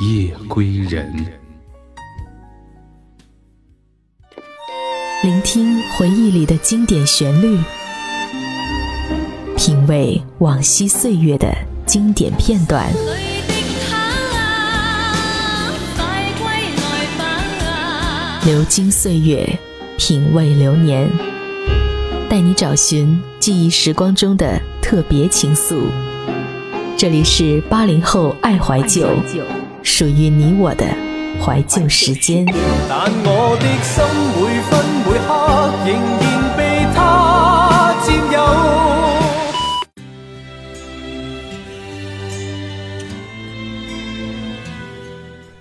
夜归人。聆听回忆里的经典旋律，品味往昔岁月的经典片段。流金岁月，品味流年，带你找寻记忆时光中的特别情愫。这里是八零后爱怀旧，属于你我的怀旧时间。但我的心每分每刻仍然被他占有。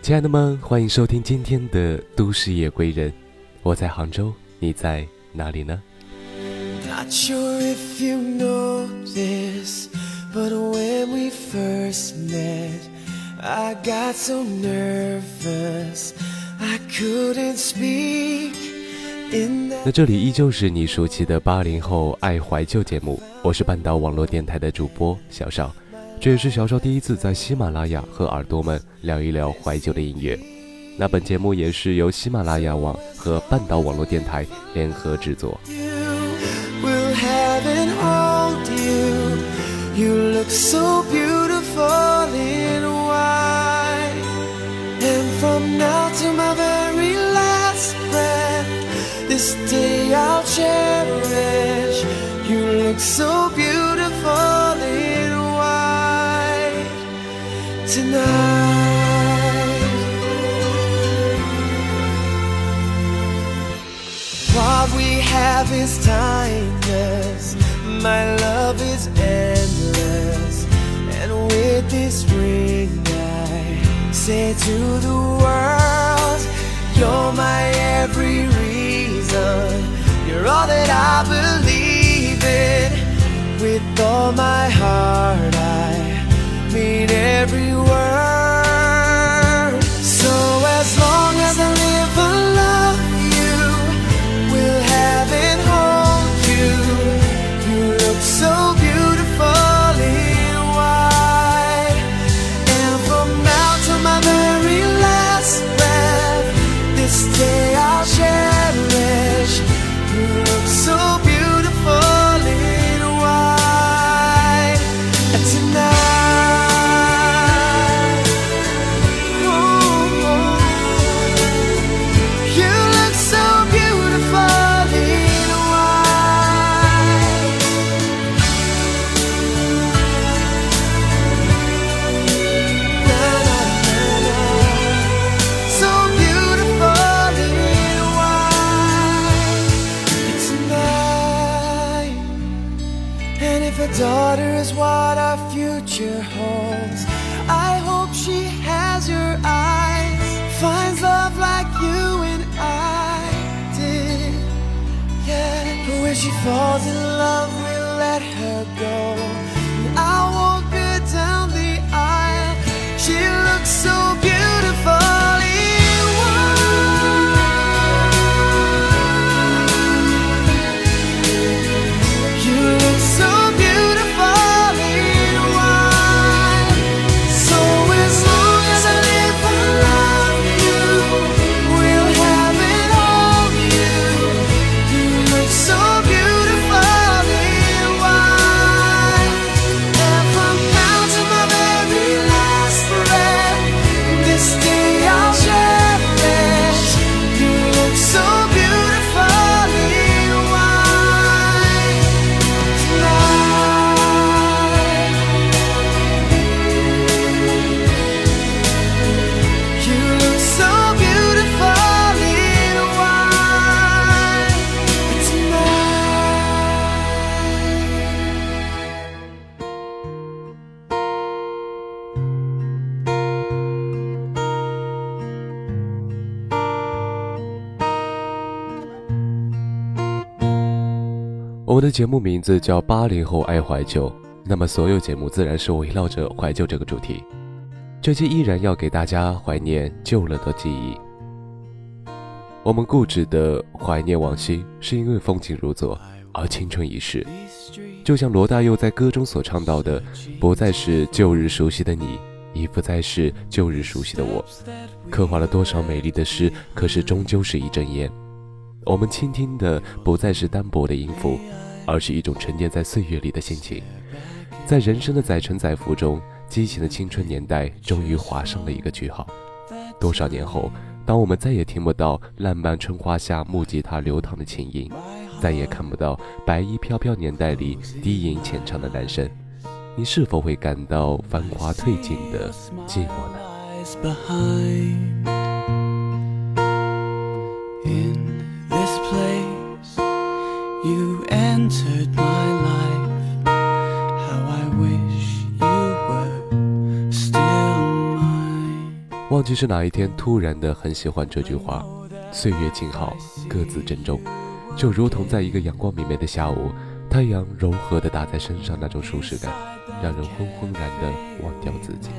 亲爱的们，欢迎收听今天的《都市夜归人》，我在杭州，你在哪里呢？Not sure if you know this, but when we first met, I got so nervous. 那这里依旧是你熟悉的八零后爱怀旧节目，我是半岛网络电台的主播小邵，这也是小邵第一次在喜马拉雅和耳朵们聊一聊怀旧的音乐。那本节目也是由喜马拉雅网和半岛网络电台联合制作。From now to my very last breath. This day I'll cherish. You look so beautiful in white tonight. What we have is timeless. My love is endless. This ring, I say to the world, You're my every reason. You're all that I believe in. With all my heart, I mean every word. 的节目名字叫八零后爱怀旧，那么所有节目自然是围绕着怀旧这个主题。这期依然要给大家怀念旧了的记忆。我们固执的怀念往昔，是因为风景如昨，而青春已逝。就像罗大佑在歌中所唱到的：“不再是旧日熟悉的你，已不再是旧日熟悉的我。”刻画了多少美丽的诗，可是终究是一阵烟。我们倾听的不再是单薄的音符，而是一种沉淀在岁月里的心情。在人生的载沉载浮中。激情的青春年代终于划上了一个句号。多少年后，当我们再也听不到烂漫春花下木吉他流淌的琴音，再也看不到白衣飘飘年代里低吟浅唱的男生，你是否会感到繁华褪尽的寂寞呢？忘记是哪一天突然的很喜欢这句话，岁月静好，各自珍重，就如同在一个阳光明媚的下午，太阳柔和的打在身上那种舒适感，让人昏昏然的忘掉自己，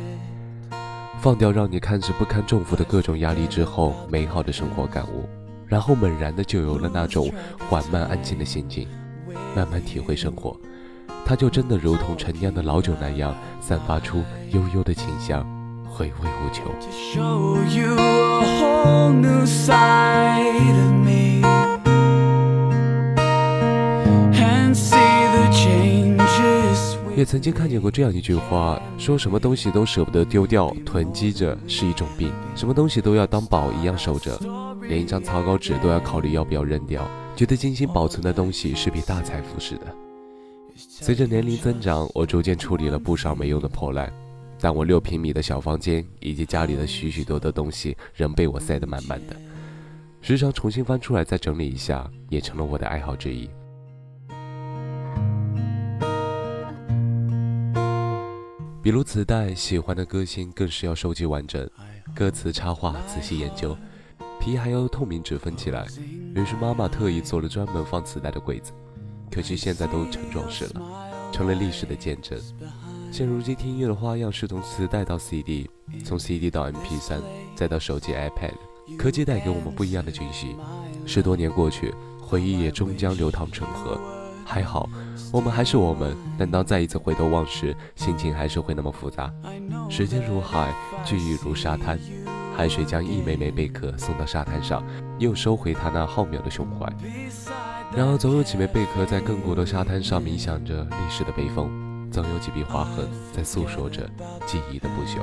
放掉让你看似不堪重负的各种压力之后，美好的生活感悟，然后猛然的就有了那种缓慢安静的心境，慢慢体会生活，它就真的如同陈酿的老酒那样，散发出悠悠的清香。回味无穷。也曾经看见过这样一句话，说什么东西都舍不得丢掉，囤积着是一种病；什么东西都要当宝一样守着，连一张草稿纸都要考虑要不要扔掉，觉得精心保存的东西是笔大财富似的。随着年龄增长，我逐渐处理了不少没用的破烂。但我六平米的小房间以及家里的许许多多东西仍被我塞得满满的，时常重新翻出来再整理一下，也成了我的爱好之一。比如磁带，喜欢的歌星更是要收集完整，歌词插画仔细研究，皮还要透明纸封起来。于是妈妈特意做了专门放磁带的柜子，可惜现在都成装饰了，成了历史的见证。现如今听音乐的花样是从磁带到 CD，从 CD 到 MP3，再到手机 iPad，科技带给我们不一样的惊喜。十多年过去，回忆也终将流淌成河。还好，我们还是我们。但当再一次回头望时，心情还是会那么复杂。时间如海，聚义如沙滩，海水将一枚枚贝壳送到沙滩上，又收回它那浩渺的胸怀。然而，总有几枚贝壳在亘古的沙滩上冥想着历史的悲风。总有几笔划痕在诉说着记忆的不朽。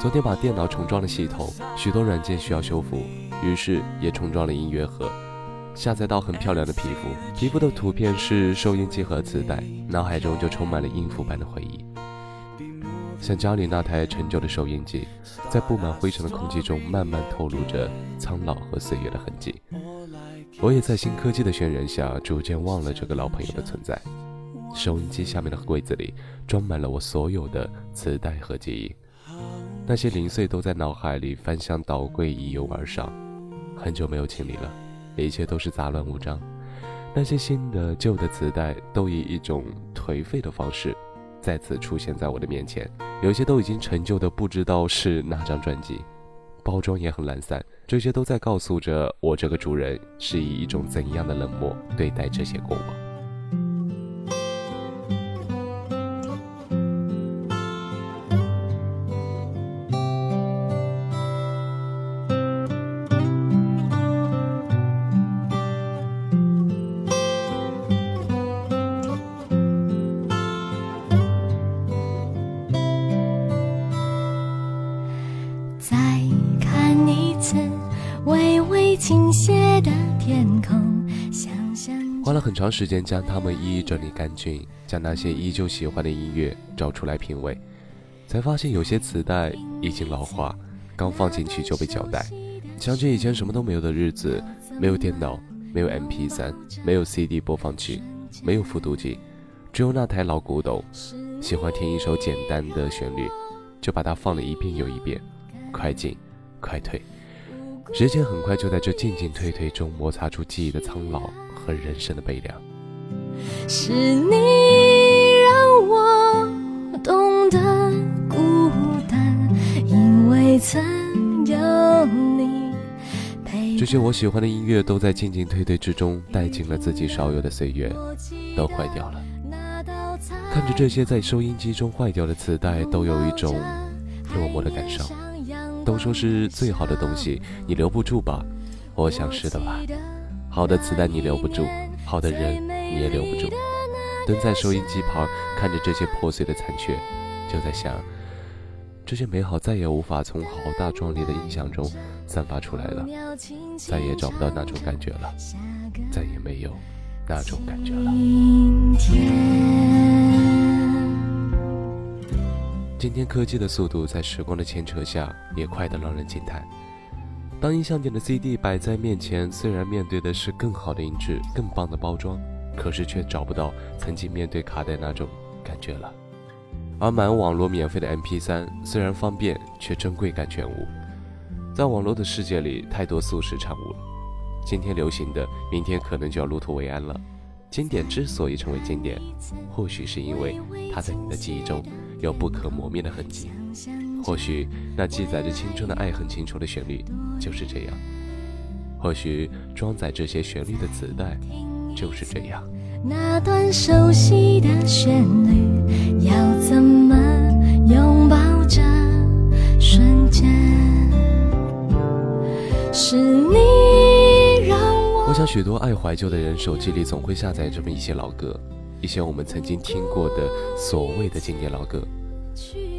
昨天把电脑重装了系统，许多软件需要修复，于是也重装了音乐盒，下载到很漂亮的皮肤，皮肤的图片是收音机和磁带，脑海中就充满了音符般的回忆。像家里那台陈旧的收音机，在布满灰尘的空气中，慢慢透露着苍老和岁月的痕迹。我也在新科技的渲染下，逐渐忘了这个老朋友的存在。收音机下面的柜子里，装满了我所有的磁带和记忆，那些零碎都在脑海里翻箱倒柜，一拥而上。很久没有清理了，一切都是杂乱无章。那些新的、旧的磁带，都以一种颓废的方式。再次出现在我的面前，有些都已经陈旧的不知道是哪张专辑，包装也很懒散，这些都在告诉着我这个主人是以一种怎样的冷漠对待这些过往。花了很长时间将它们一一整理干净，将那些依旧喜欢的音乐找出来品味，才发现有些磁带已经老化，刚放进去就被搅带。想起以前什么都没有的日子，没有电脑，没有 MP3，没有 CD 播放器，没有复读机，只有那台老古董，喜欢听一首简单的旋律，就把它放了一遍又一遍，快进，快退。时间很快就在这进进退退中摩擦出记忆的苍老和人生的悲凉。是你让我懂得孤单，因为曾有你陪。这些我喜欢的音乐都在进进退退之中带进了自己少有的岁月，都坏掉了。看着这些在收音机中坏掉的磁带，都有一种落寞的感伤。都说是最好的东西，你留不住吧？我想是的吧。好的磁带你留不住，好的人你也留不住。蹲在收音机旁，看着这些破碎的残缺，就在想，这些美好再也无法从浩大壮丽的音响中散发出来了，再也找不到那种感觉了，再也没有那种感觉了。今天科技的速度在时光的牵扯下也快得让人惊叹。当音像店的 CD 摆在面前，虽然面对的是更好的音质、更棒的包装，可是却找不到曾经面对卡带那种感觉了。而满网络免费的 MP3 虽然方便，却珍贵感全无。在网络的世界里，太多速食产物了。今天流行的，明天可能就要入土为安了。经典之所以成为经典，或许是因为它在你的记忆中。有不可磨灭的痕迹，或许那记载着青春的爱恨情仇的旋律就是这样，或许装载这些旋律的磁带就是这样。那段熟悉的旋律，要怎么拥抱这瞬间？是你让我。我想许多爱怀旧的人手机里总会下载这么一些老歌。一些我们曾经听过的所谓的经典老歌，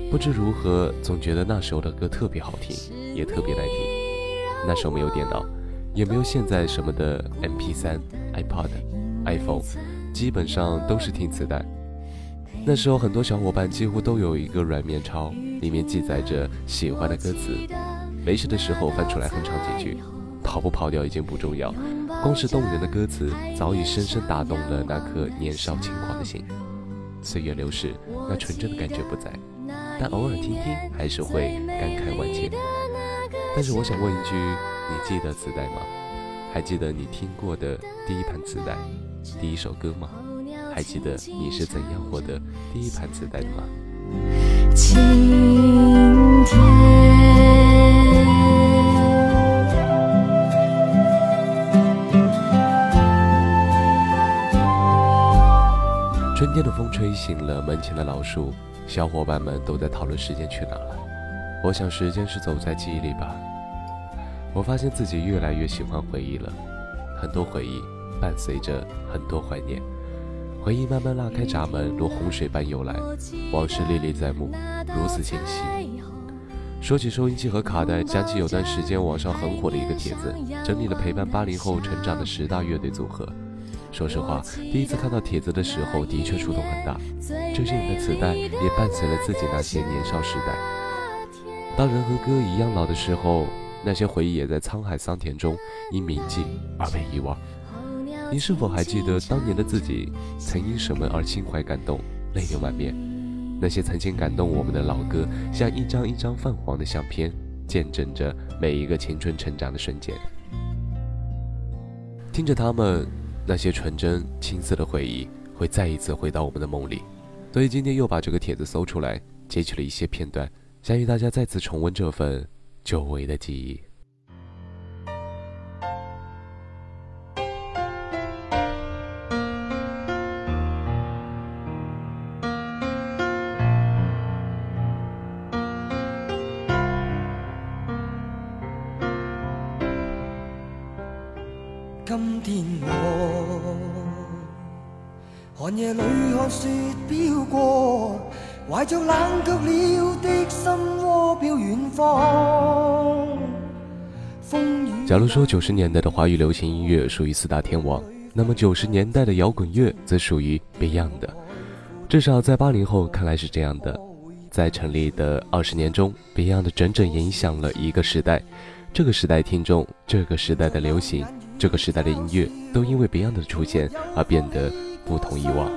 不知如何，总觉得那时候的歌特别好听，也特别耐听。那时候没有电脑，也没有现在什么的 MP3、iPod、iPhone，基本上都是听磁带。那时候很多小伙伴几乎都有一个软面抄，里面记载着喜欢的歌词，没事的时候翻出来哼唱几句。跑不跑掉已经不重要，光是动人的歌词早已深深打动了那颗年少轻狂的心。岁月流逝，那纯真的感觉不在，但偶尔听听还是会感慨万千。但是我想问一句，你记得磁带吗？还记得你听过的第一盘磁带、第一首歌吗？还记得你是怎样获得第一盘磁带的吗？晴天。春天的风吹醒了门前的老树，小伙伴们都在讨论时间去哪了。我想时间是走在记忆里吧。我发现自己越来越喜欢回忆了，很多回忆伴随着很多怀念，回忆慢慢拉开闸门，如洪水般涌来，往事历历在目，如此清晰。说起收音机和卡带，想起有段时间网上很火的一个帖子，整理了陪伴八零后成长的十大乐队组合。说实话，第一次看到帖子的时候，的确触动很大。这些人的磁带也伴随了自己那些年少时代。当人和歌一样老的时候，那些回忆也在沧海桑田中因铭记而被遗忘。你是否还记得当年的自己曾因什么而心怀感动，泪流满面？那些曾经感动我们的老歌，像一张一张泛黄的相片，见证着每一个青春成长的瞬间。听着他们。那些纯真青涩的回忆会再一次回到我们的梦里，所以今天又把这个帖子搜出来，截取了一些片段，想与大家再次重温这份久违的记忆。说九十年代的华语流行音乐属于四大天王，那么九十年代的摇滚乐则属于 Beyond 的。至少在八零后看来是这样的。在成立的二十年中，Beyond 整整影响了一个时代。这个时代听众，这个时代的流行。这个时代的音乐都因为 Beyond 的出现而变得不同以往。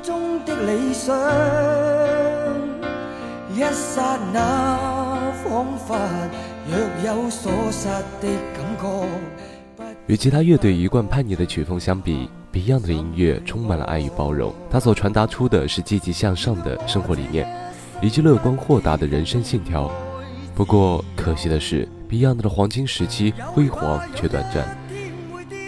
一刹那仿佛若有所失的感觉。与其他乐队一贯叛逆的曲风相比，Beyond 的音乐充满了爱与包容，它所传达出的是积极向上的生活理念，以及乐观豁达的人生信条。不过，可惜的是，Beyond 的黄金时期辉煌却短暂。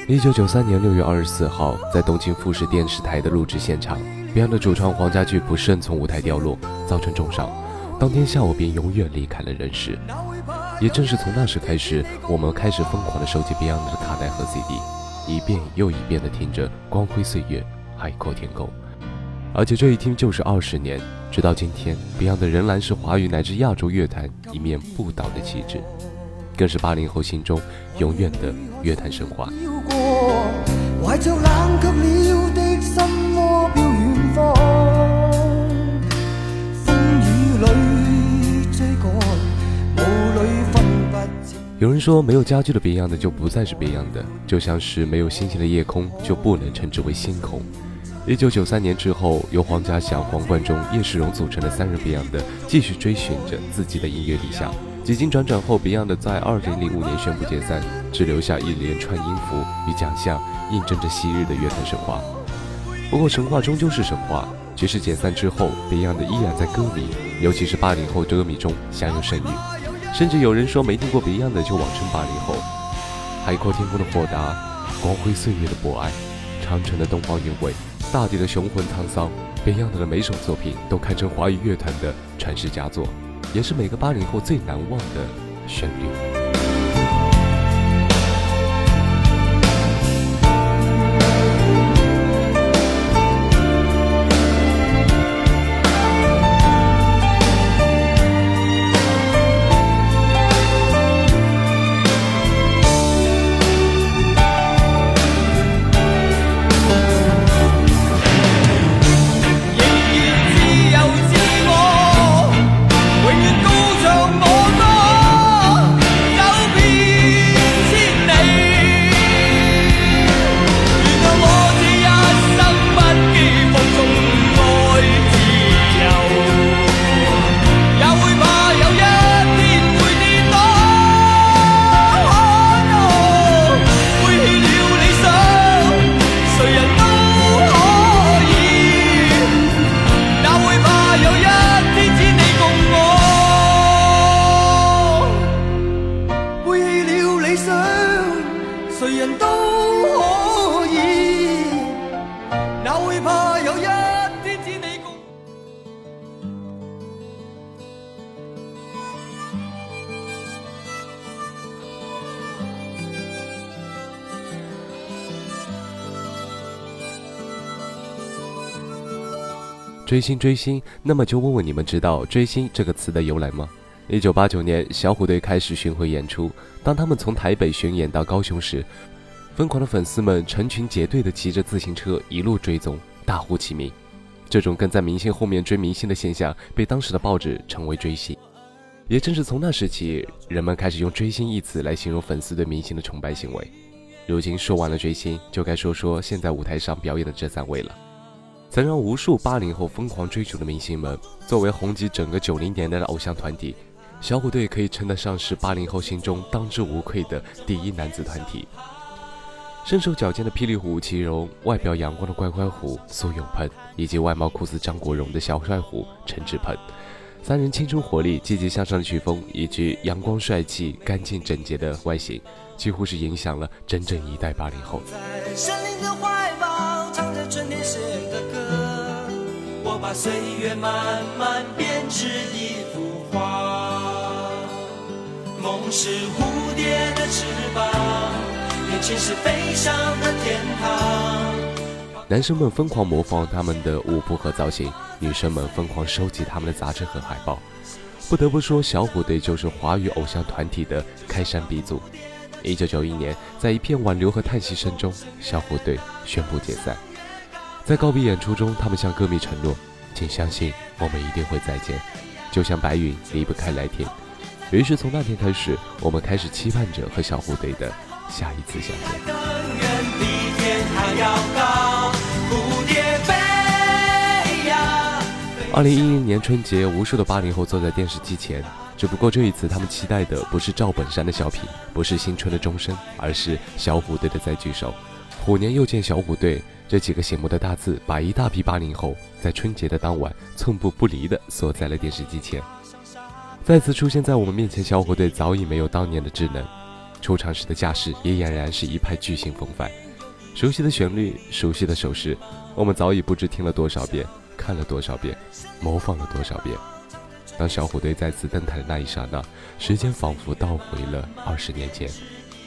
一九九三年六月二十四号，在东京富士电视台的录制现场，Beyond 的主唱黄家驹不慎从舞台掉落，造成重伤，当天下午便永远离开了人世。也正是从那时开始，我们开始疯狂地收集 Beyond 的卡带和 CD，一遍又一遍地听着《光辉岁月》《海阔天空》，而且这一听就是二十年，直到今天，Beyond 仍然是华语乃至亚洲乐坛一面不倒的旗帜，更是八零后心中永远的乐坛神话。有人说，没有家具的 Beyond 就不再是 Beyond 的，就像是没有星星的夜空就不能称之为星空。一九九三年之后，由黄家祥、黄贯中、叶世荣组成的三人 Beyond 继续追寻着自己的音乐理想。几经辗转后，Beyond 在二零零五年宣布解散，只留下一连串音符与奖项，印证着昔日的乐坛神话。不过，神话终究是神话，即使解散之后，Beyond 依然在歌迷，尤其是八零后歌迷中享有盛誉。甚至有人说，没听过 Beyond 的就网称八零后。海阔天空的豁达，光辉岁月的博爱，长城的东方韵味，大地的雄浑沧桑，Beyond 的每首作品都堪称华语乐坛的传世佳作，也是每个八零后最难忘的旋律。追星追星，那么就问问你们，知道“追星”这个词的由来吗？一九八九年，小虎队开始巡回演出。当他们从台北巡演到高雄时，疯狂的粉丝们成群结队地骑着自行车一路追踪，大呼其名。这种跟在明星后面追明星的现象，被当时的报纸称为“追星”。也正是从那时起，人们开始用“追星”一词来形容粉丝对明星的崇拜行为。如今说完了追星，就该说说现在舞台上表演的这三位了。曾让无数八零后疯狂追逐的明星们，作为红极整个九零年代的偶像团体，小虎队可以称得上是八零后心中当之无愧的第一男子团体。身手矫健的霹雳虎吴奇隆，外表阳光的乖乖虎苏永喷，以及外貌酷似张国荣的小帅虎陈志朋，三人青春活力、积极向上的曲风，以及阳光帅气、干净整洁的外形，几乎是影响了整整一代八零后。生命的怀抱把岁月慢慢编织一幅画。梦是蝴蝶的翅膀，眼前是飞翔的天堂。男生们疯狂模仿他们的舞步和造型，女生们疯狂收集他们的杂志和海报。不得不说，小虎队就是华语偶像团体的开山鼻祖。一九九一年，在一片挽留和叹息声中，小虎队宣布解散。在告别演出中，他们向歌迷承诺。请相信，我们一定会再见，就像白云离不开蓝天。于是从那天开始，我们开始期盼着和小虎队的下一次相见。二零一零年春节，无数的八零后坐在电视机前，只不过这一次他们期待的不是赵本山的小品，不是新春的钟声，而是小虎队的再聚首。虎年又见小虎队这几个醒目的大字，把一大批八零后在春节的当晚寸步不离地锁在了电视机前。再次出现在我们面前，小虎队早已没有当年的稚嫩，出场时的架势也俨然是一派巨星风范。熟悉的旋律，熟悉的手势，我们早已不知听了多少遍。看了多少遍，模仿了多少遍。当小虎队再次登台的那一刹那，时间仿佛倒回了二十年前。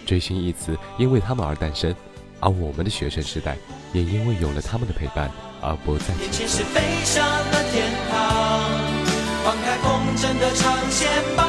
追星一词因为他们而诞生，而我们的学生时代也因为有了他们的陪伴而不再前是。飞上了天堂，放开风筝的长线，把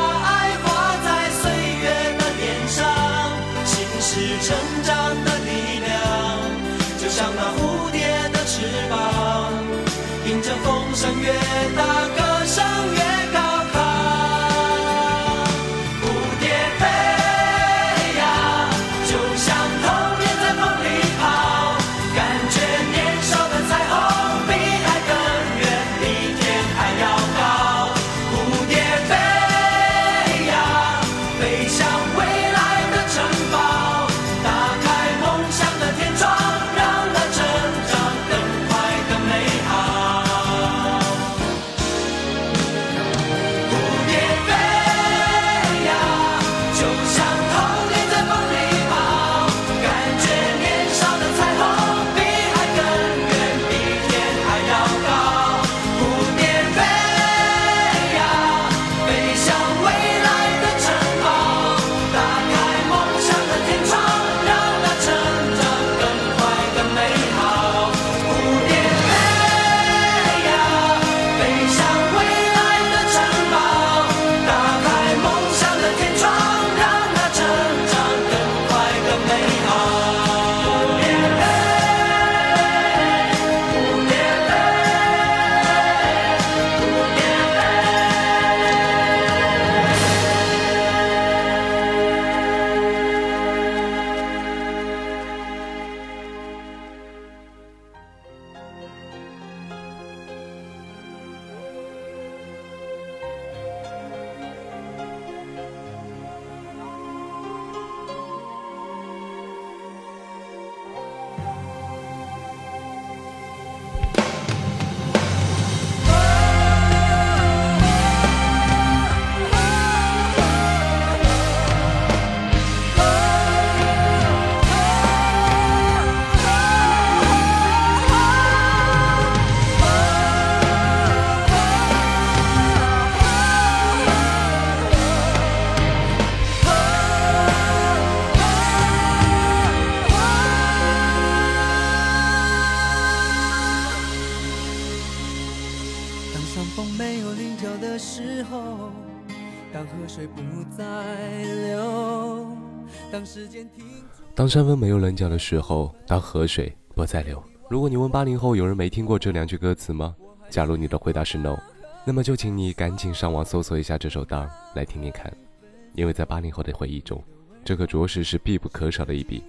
当山峰没有棱角的时候，当河水不再流。如果你问八零后有人没听过这两句歌词吗？假如你的回答是 no，那么就请你赶紧上网搜索一下这首《当》来听听看，因为在八零后的回忆中，这可着实是必不可少的一笔。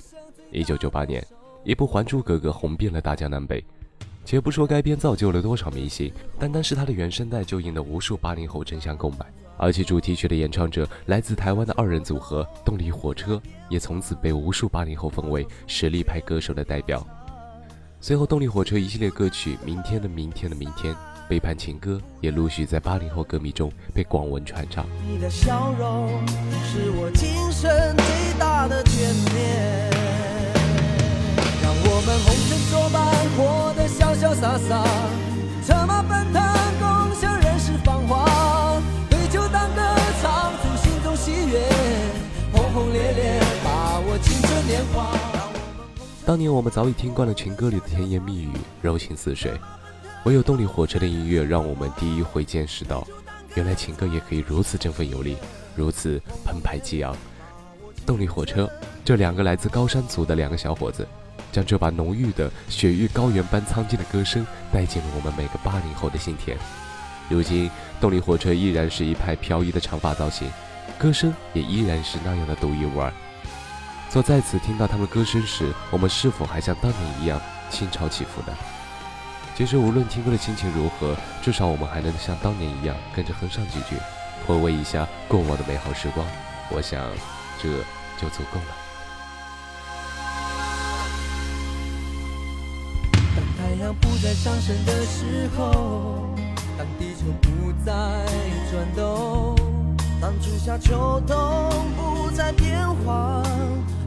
一九九八年，一部《还珠格格》红遍了大江南北。且不说该片造就了多少明星，单单是它的原声带就引得无数八零后争相购买。而且主题曲的演唱者来自台湾的二人组合动力火车，也从此被无数八零后奉为实力派歌手的代表。随后，动力火车一系列歌曲《明天的明天的明天》《背叛情歌》也陆续在八零后歌迷中被广为传唱。你的笑容是我今生最大的眷恋，让我们红尘作伴，活得潇潇洒洒，策马奔腾，当年我们早已听惯了情歌里的甜言蜜语、柔情似水，唯有动力火车的音乐让我们第一回见识到，原来情歌也可以如此振奋有力，如此澎湃激昂。动力火车这两个来自高山族的两个小伙子，将这把浓郁的雪域高原般苍劲的歌声带进了我们每个八零后的心田。如今，动力火车依然是一派飘逸的长发造型，歌声也依然是那样的独一无二。做再次听到他们歌声时，我们是否还像当年一样心潮起伏呢？其实无论听歌的心情如何，至少我们还能像当年一样跟着哼上几句，回味一下过往的美好时光。我想，这就足够了。当太阳不再上升的时候，当地球不再转动，当春夏秋冬不再变换，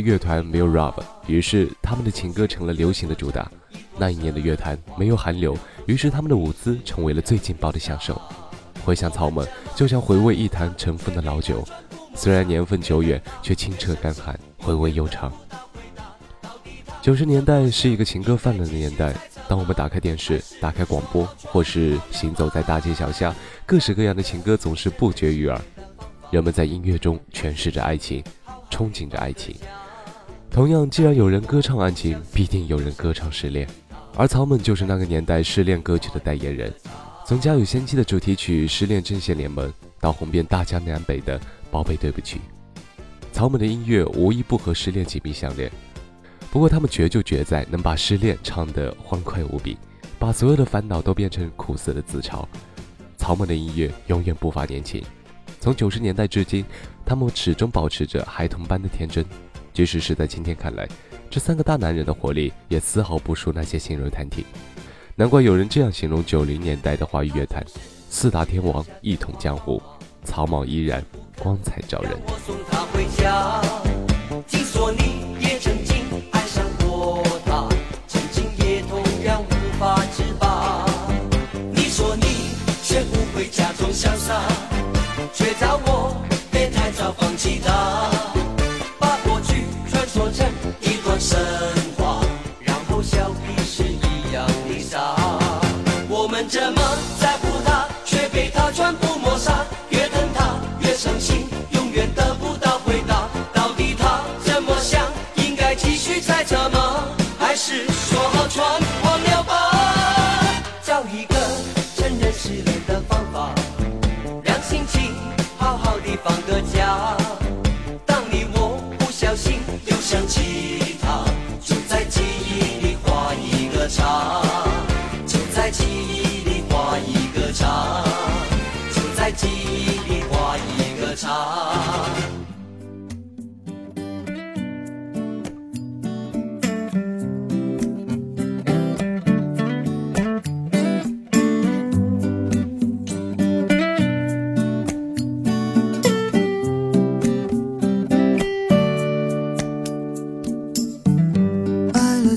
乐团没有 rap，于是他们的情歌成了流行的主打。那一年的乐坛没有韩流，于是他们的舞姿成为了最劲爆的享受。回想草蜢，就像回味一坛尘封的老酒，虽然年份久远，却清澈干寒，回味悠长。九十年代是一个情歌泛滥的年代，当我们打开电视、打开广播，或是行走在大街小巷，各式各样的情歌总是不绝于耳。人们在音乐中诠释着爱情，憧憬着爱情。同样，既然有人歌唱爱情，必定有人歌唱失恋，而草蜢就是那个年代失恋歌曲的代言人。从《家有仙妻》的主题曲《失恋阵线联盟》，到红遍大江南北的《宝贝对不起》，草蜢的音乐无一不和失恋紧密相连。不过，他们绝就绝在能把失恋唱得欢快无比，把所有的烦恼都变成苦涩的自嘲。草蜢的音乐永远不乏年轻，从九十年代至今，他们始终保持着孩童般的天真。即使是在今天看来，这三个大男人的活力也丝毫不输那些新锐团体。难怪有人这样形容九零年代的华语乐坛：四大天王一统江湖，草莽依然光彩照人。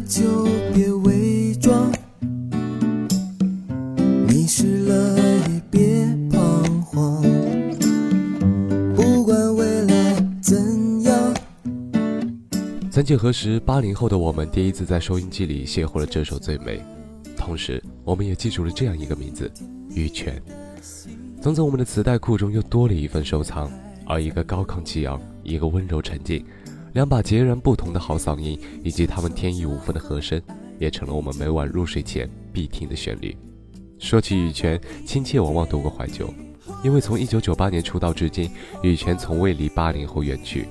曾几何时，八零后的我们第一次在收音机里邂逅了这首《最美》，同时我们也记住了这样一个名字——羽泉。从此，我们的磁带库中又多了一份收藏。而一个高亢激昂，一个温柔沉静，两把截然不同的好嗓音，以及他们天衣无缝的和声，也成了我们每晚入睡前必听的旋律。说起羽泉，亲切往往多过怀旧，因为从一九九八年出道至今，羽泉从未离八零后远去。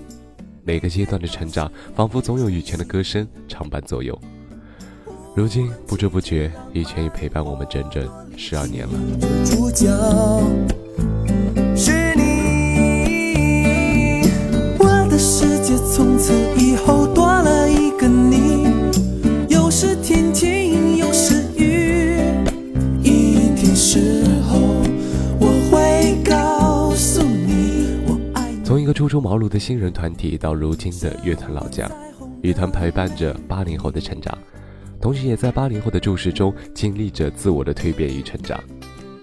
每个阶段的成长，仿佛总有羽泉的歌声常伴左右。如今不知不觉，羽泉已陪伴我们整整十二年了。世界从此以后多了一个你。有时天晴，有时雨，阴天时候我会告诉你，我爱。从一个初出茅庐的新人团体到如今的乐团老将，乐团陪伴着八零后的成长，同时也在八零后的注视中经历着自我的蜕变与成长。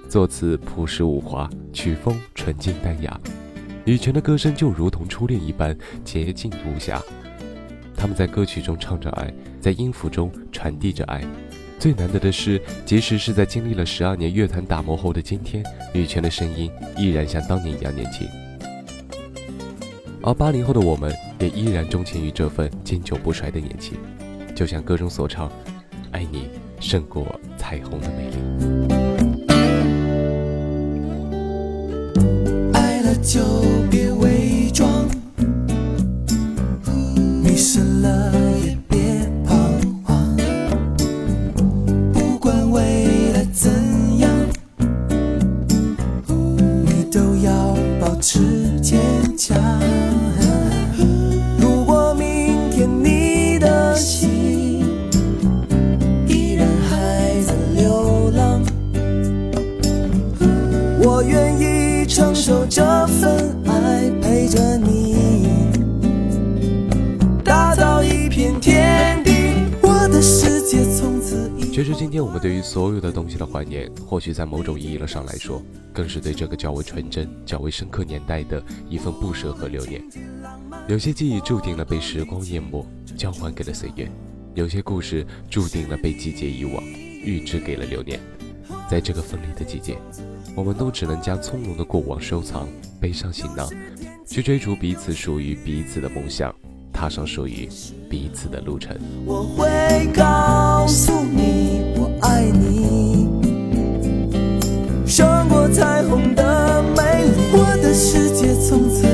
作词朴实无华，曲风纯净淡雅，羽泉的歌声就如同初恋一般洁净无瑕。他们在歌曲中唱着爱，在音符中传递着爱。最难得的是，即使是在经历了十二年乐坛打磨后的今天，羽泉的声音依然像当年一样年轻。而八零后的我们，也依然钟情于这份经久不衰的年轻，就像歌中所唱：“爱你胜过彩虹的美丽。”就别伪装，迷失了也别彷徨。不管未来怎样，你都要保持坚强。其实，今天我们对于所有的东西的怀念，或许在某种意义上来说，更是对这个较为纯真、较为深刻年代的一份不舍和留恋。有些记忆注定了被时光淹没，交还给了岁月；有些故事注定了被季节遗忘，预支给了流年。在这个分离的季节，我们都只能将从容的过往收藏，背上行囊，去追逐彼此属于彼此的梦想，踏上属于彼此的路程。我会告诉你，我爱你，胜过彩虹的美丽。我的世界从此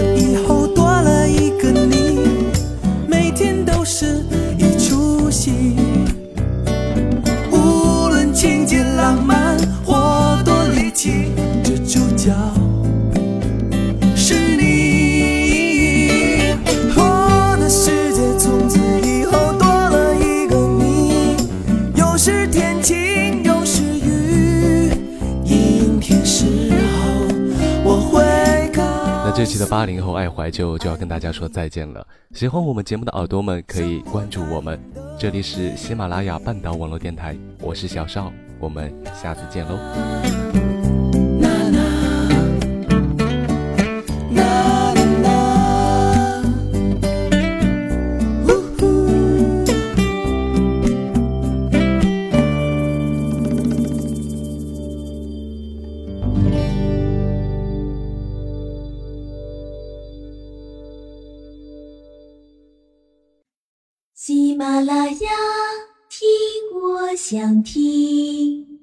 期的八零后爱怀旧就要跟大家说再见了。喜欢我们节目的耳朵们可以关注我们，这里是喜马拉雅半岛网络电台，我是小邵，我们下次见喽。想听。